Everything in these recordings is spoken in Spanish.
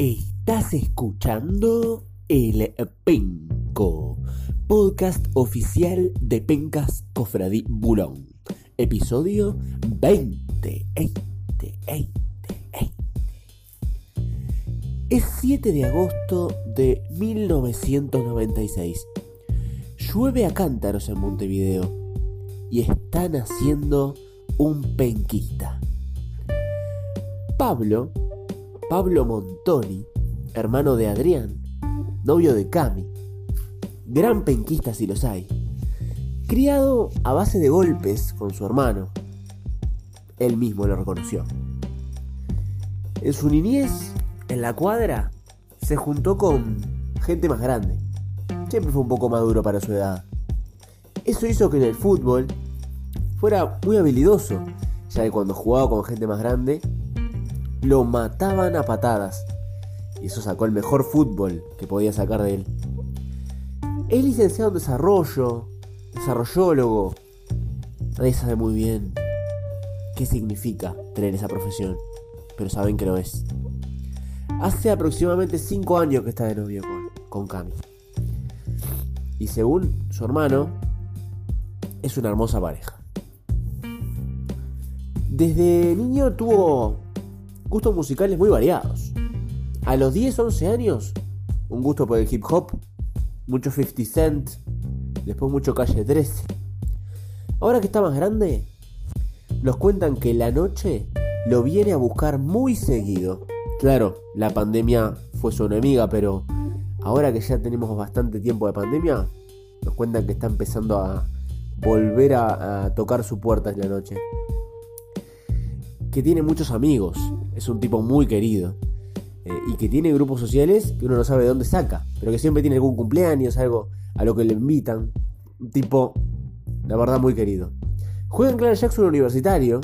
Estás escuchando El Penco, podcast oficial de Pencas Cofradí Bulón. Episodio 20, 20, 20, 20. Es 7 de agosto de 1996. Llueve a cántaros en Montevideo y están haciendo un penquista. Pablo, Pablo Montoni, hermano de Adrián, novio de Cami, gran penquista si los hay, criado a base de golpes con su hermano. Él mismo lo reconoció. En su niñez, en la cuadra, se juntó con gente más grande. Siempre fue un poco maduro para su edad. Eso hizo que en el fútbol fuera muy habilidoso, ya que cuando jugaba con gente más grande, lo mataban a patadas. Y eso sacó el mejor fútbol que podía sacar de él. Es licenciado en desarrollo, desarrollólogo. Nadie sabe muy bien qué significa tener esa profesión, pero saben que lo es. Hace aproximadamente 5 años que está de novio con, con Cami. Y según su hermano, es una hermosa pareja. Desde niño tuvo gustos musicales muy variados. A los 10, 11 años, un gusto por el hip hop, mucho 50 Cent, después mucho Calle 13. Ahora que está más grande, nos cuentan que la noche lo viene a buscar muy seguido. Claro, la pandemia fue su enemiga, pero ahora que ya tenemos bastante tiempo de pandemia, nos cuentan que está empezando a volver a, a tocar su puerta en la noche. Que tiene muchos amigos, es un tipo muy querido. Eh, y que tiene grupos sociales que uno no sabe de dónde saca, pero que siempre tiene algún cumpleaños, algo a lo que le invitan. Un tipo, la verdad, muy querido. Juega en Clara Jackson universitario,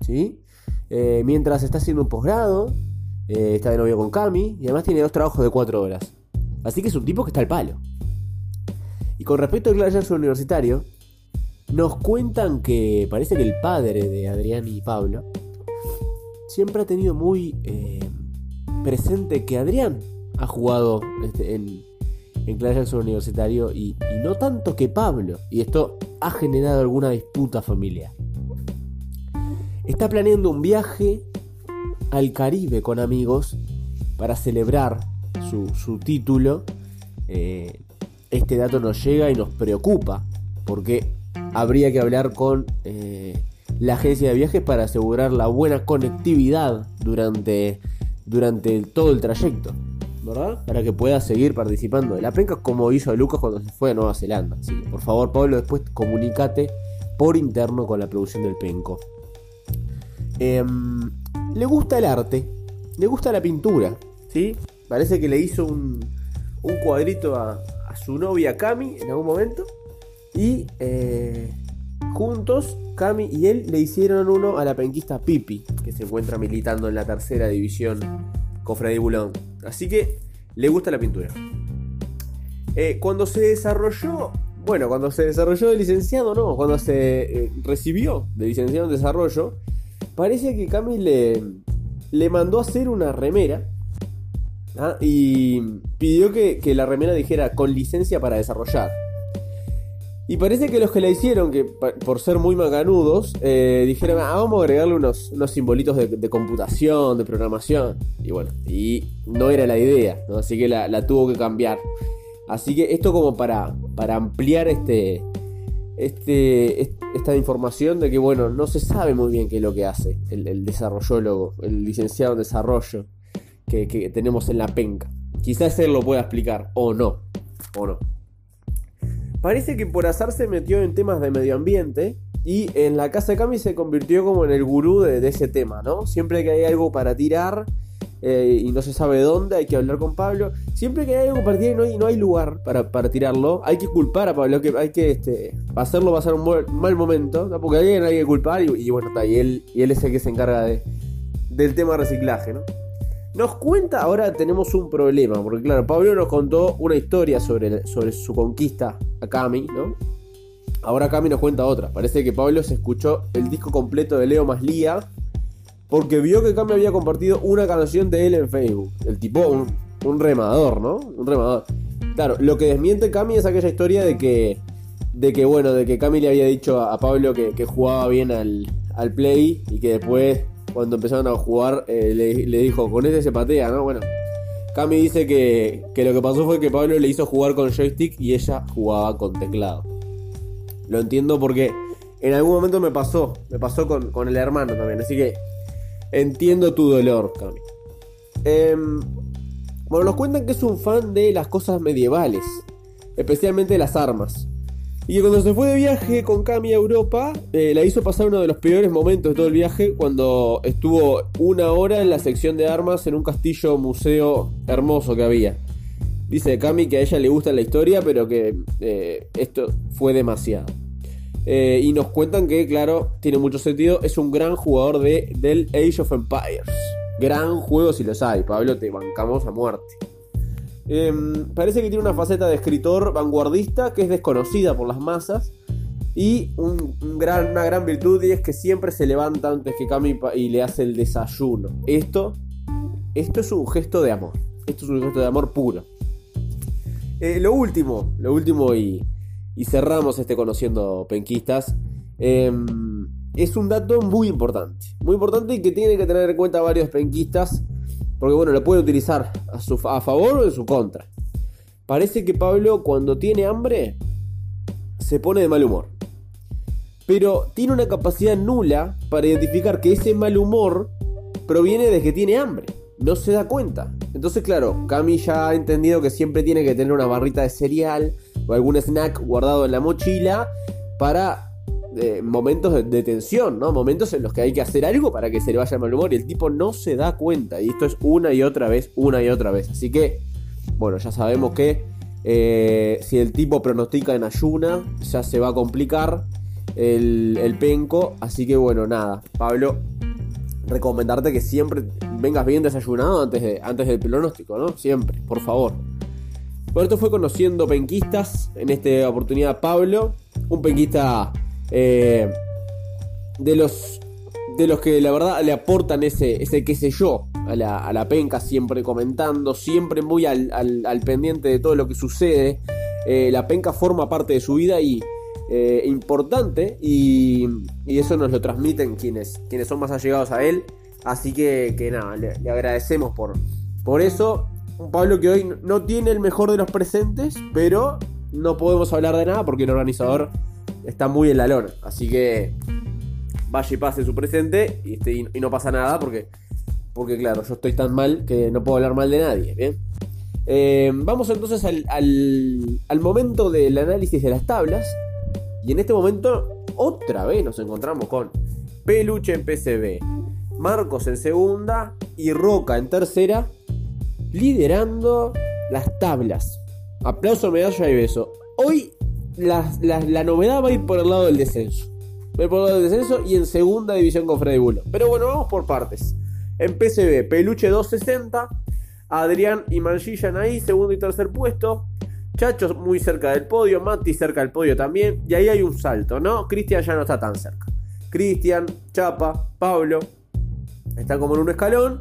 ¿sí? Eh, mientras está haciendo un posgrado, eh, está de novio con Cami y además tiene dos trabajos de cuatro horas. Así que es un tipo que está al palo. Y con respecto a Clara Jackson universitario, nos cuentan que parece que el padre de Adrián y Pablo siempre ha tenido muy eh, presente que Adrián ha jugado este, en, en Jackson Universitario y, y, no tanto que Pablo. Y esto ha generado alguna disputa familiar. Está planeando un viaje al Caribe con amigos para celebrar su, su título. Eh, este dato nos llega y nos preocupa porque habría que hablar con eh, la agencia de viajes para asegurar la buena conectividad durante, durante todo el trayecto, ¿verdad? Para que pueda seguir participando de la penca como hizo Lucas cuando se fue a Nueva Zelanda. Así que por favor, Pablo, después comunícate por interno con la producción del penco. Eh, le gusta el arte, le gusta la pintura, ¿sí? Parece que le hizo un, un cuadrito a, a, su novia Cami en algún momento. Y eh, juntos, Cami y él le hicieron uno a la penquista Pipi, que se encuentra militando en la tercera división Cofradí Bulón. Así que le gusta la pintura. Eh, cuando se desarrolló, bueno, cuando se desarrolló de licenciado, no, cuando se eh, recibió de licenciado en desarrollo, parece que Cami le, le mandó a hacer una remera. ¿ah? Y pidió que, que la remera dijera con licencia para desarrollar. Y parece que los que la hicieron, que por ser muy macanudos, eh, dijeron, ah, vamos a agregarle unos, unos simbolitos de, computación, de programación. Y bueno, y no era la idea, así que la, tuvo que cambiar. Así que esto como para, para ampliar este, este, esta información de que, bueno, no se sabe muy bien qué es lo que hace el, desarrollólogo, el licenciado en desarrollo que, que tenemos en la penca. Quizás él lo pueda explicar, o no, o no. Parece que por azar se metió en temas de medio ambiente y en la casa de Cami se convirtió como en el gurú de, ese tema, ¿no? Siempre que hay algo para tirar eh, y no se sabe dónde, hay que hablar con Pablo. Siempre que hay algo para tirar y no hay, lugar para, tirarlo, hay que culpar a Pablo, que hay que este, hacerlo pasar un mal momento, ¿no? porque alguien hay que culpar y, y bueno, está, y él, y él es el que se encarga de, del tema reciclaje, ¿no? Nos cuenta, ahora tenemos un problema, porque claro, Pablo nos contó una historia sobre, sobre su conquista a Cami, ¿no? Ahora Cami nos cuenta otra. Parece que Pablo se escuchó el disco completo de Leo más Lía porque vio que Cami había compartido una canción de él en Facebook. El tipo, un, remador, ¿no? Un remador. Claro, lo que desmiente Cami es aquella historia de que, de que bueno, de que Cami le había dicho a, Pablo que, jugaba bien al, al, play y que después, cuando empezaron a jugar, eh, le, dijo, con este se patea, ¿no? Bueno, Cami dice que, que lo que pasó fue que Pablo le hizo jugar con joystick y ella jugaba con teclado. Lo entiendo porque en algún momento me pasó, me pasó con, con el hermano también, así que Entiendo tu dolor, Cami. Em, bueno, nos cuentan que es un fan de las cosas medievales, especialmente las armas. Y que cuando se fue de viaje con Cami a Europa, eh, la hizo pasar uno de los peores momentos de todo el viaje, cuando estuvo una hora en la sección de armas en un castillo museo hermoso que había. Dice Cami que a ella le gusta la historia, pero que eh, esto fue demasiado. Eh, y nos cuentan que, claro, tiene mucho sentido. Es un gran jugador de, del Age of Empires. Gran juego si lo sabes, Pablo, te bancamos a muerte. Em, parece que tiene una faceta de escritor vanguardista que es desconocida por las masas. Y una gran virtud y es que siempre se levanta antes que Cami y le hace el desayuno. Esto, esto es un gesto de amor. Esto es un gesto de amor puro. Eh, lo último, lo último y, cerramos este conociendo penquistas. Em, es un dato muy importante, muy importante y que tiene que tener en cuenta varios penquistas, porque bueno, lo puede utilizar a, su, favor o en su contra. Parece que Pablo cuando tiene hambre se pone de mal humor. Pero tiene una capacidad nula para identificar que ese mal humor proviene de que tiene hambre. No se da cuenta. Entonces, claro, Cami ya ha entendido que siempre tiene que tener una barrita de cereal, o algún snack guardado en la mochila para momentos de, tensión, ¿no? Momentos en los que hay que hacer algo para que se le vaya el mal humor y el tipo no se da cuenta. Y esto es una y otra vez, una y otra vez. Así que, bueno, ya sabemos que eh, si el tipo pronostica en ayuna, ya se va a complicar el, el penco. Así que, bueno, nada, Pablo, recomendarte que siempre vengas bien desayunado antes, de, antes del pronóstico, ¿no? Siempre, por favor. Bueno, esto fue conociendo penquistas. En esta oportunidad, Pablo, un penquista eh, de los de los que la verdad le aportan ese, ese qué sé yo a la, penca, siempre comentando, siempre muy al, pendiente de todo lo que sucede. Eh, la penca forma parte de su vida y eh, importante y, eso nos lo transmiten quienes, quienes son más allegados a él. Así que, que nada, le, le agradecemos por, por eso un Pablo que hoy no tiene el mejor de los presentes, pero no podemos hablar de nada porque el organizador está muy en la lona. Así que vaya y pase su presente y, este, y no pasa nada porque, porque, claro, yo estoy tan mal que no puedo hablar mal de nadie. ¿bien? Eh, vamos entonces al, al momento del análisis de las tablas. Y en este momento, otra vez nos encontramos con Peluche en PCB, Marcos en segunda y Roca en tercera liderando las tablas. Aplauso, medalla y beso. Hoy la, novedad va a ir por el lado del descenso. Va a ir por el lado del descenso y en segunda división con Freddy Bulo. Pero bueno, vamos por partes. En PCB, Peluche 260. Adrián y Manchillan ahí, segundo y tercer puesto. Chachos muy cerca del podio, Mati cerca del podio también. Y ahí hay un salto, ¿no? Cristian ya no está tan cerca. Cristian, Chapa, Pablo. Están como en un escalón.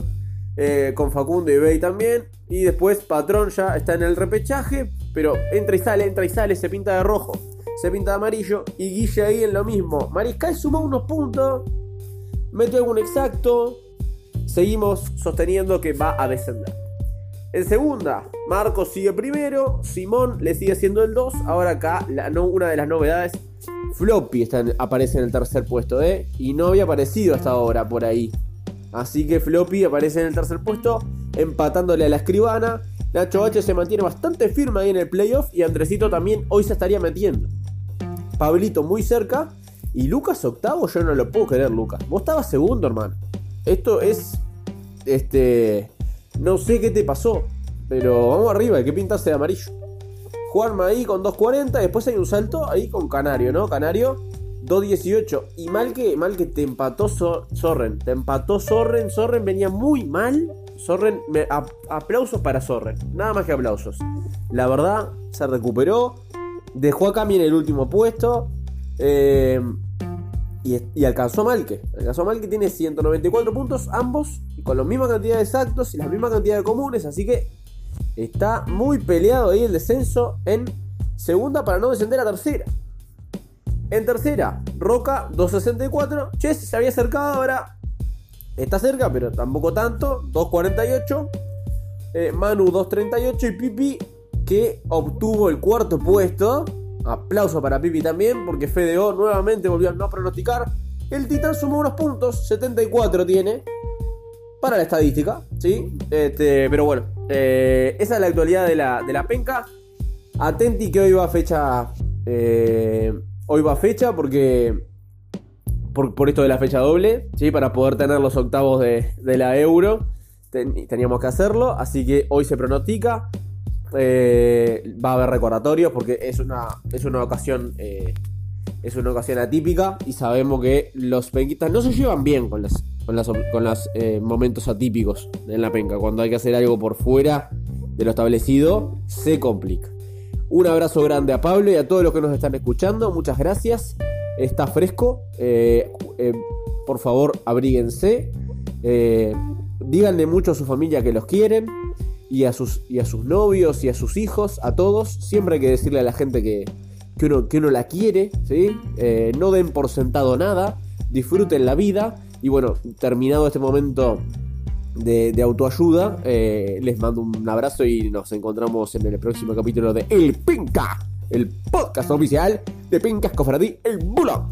Eh, con Facundo y Bey también. Y después Patrón ya está en el repechaje, pero entra y sale, entra y sale, se pinta de rojo, se pinta de amarillo. Y Guille ahí en lo mismo. Mariscal suma unos puntos, mete algún exacto. Seguimos sosteniendo que va a descender. En segunda, Marcos sigue primero, Simón le sigue siendo el 2. Ahora acá una de las novedades, Floppy aparece en el tercer puesto, ¿eh? Y no había aparecido hasta ahora por ahí. Así que Floppy aparece en el tercer puesto, empatándole a la escribana. Nacho H se mantiene bastante firme ahí en el playoff y Andresito también hoy se estaría metiendo. Pablito muy cerca y Lucas octavo, yo no lo puedo creer, Lucas. Vos estabas segundo, hermano. Esto es. Este. No sé qué te pasó. Pero vamos arriba, hay que pintarse de amarillo. Juanma ahí con 2.40. Después hay un salto ahí con Canario, ¿no? Canario 2.18. Y mal que, mal que te empató Sorren. Te empató Sorren. Sorren venía muy mal. Sorren, aplausos para Sorren. Nada más que aplausos. La verdad, se recuperó. Dejó a Cami en el último puesto. Eh, y, alcanzó a Malque. Alcanzó a Malque, tiene 194 puntos, ambos, con la misma cantidad de exactos y la misma cantidad de comunes. Así que está muy peleado ahí el descenso en segunda para no descender a tercera. En tercera, Roca 264. Ches se había acercado ahora. Está cerca, pero tampoco tanto. 248. Eh, Manu 238 y Pipi que obtuvo el cuarto puesto. Aplauso para Pipi también, porque FDO nuevamente volvió a no pronosticar. El Titán sumó unos puntos, 74 tiene. Para la estadística, ¿sí? Este, pero bueno, eh, esa es la actualidad de la, de la penca. Atenti que hoy va fecha. Eh, hoy va fecha porque. Por, esto de la fecha doble, ¿sí? Para poder tener los octavos de, la euro. teníamos que hacerlo. Así que hoy se pronostica. Eh, va a haber recordatorios porque es una, es una ocasión. Eh, es una ocasión atípica. Y sabemos que los penquistas no se llevan bien con los con las, con los momentos atípicos en la penca. Cuando hay que hacer algo por fuera de lo establecido, se complica. Un abrazo grande a Pablo y a todos los que nos están escuchando. Muchas gracias. Está fresco. Eh, eh, por favor, abríguense. Eh, díganle mucho a su familia que los quieren. Y a, sus, y a sus novios y a sus hijos, a todos. Siempre hay que decirle a la gente que, que, uno, que uno la quiere. ¿sí? no den por sentado nada. Disfruten la vida. Y bueno, terminado este momento de, autoayuda. Les mando un abrazo y nos encontramos en el próximo capítulo de El Pinca, el podcast oficial de Pincas Cofradí, el Bulo.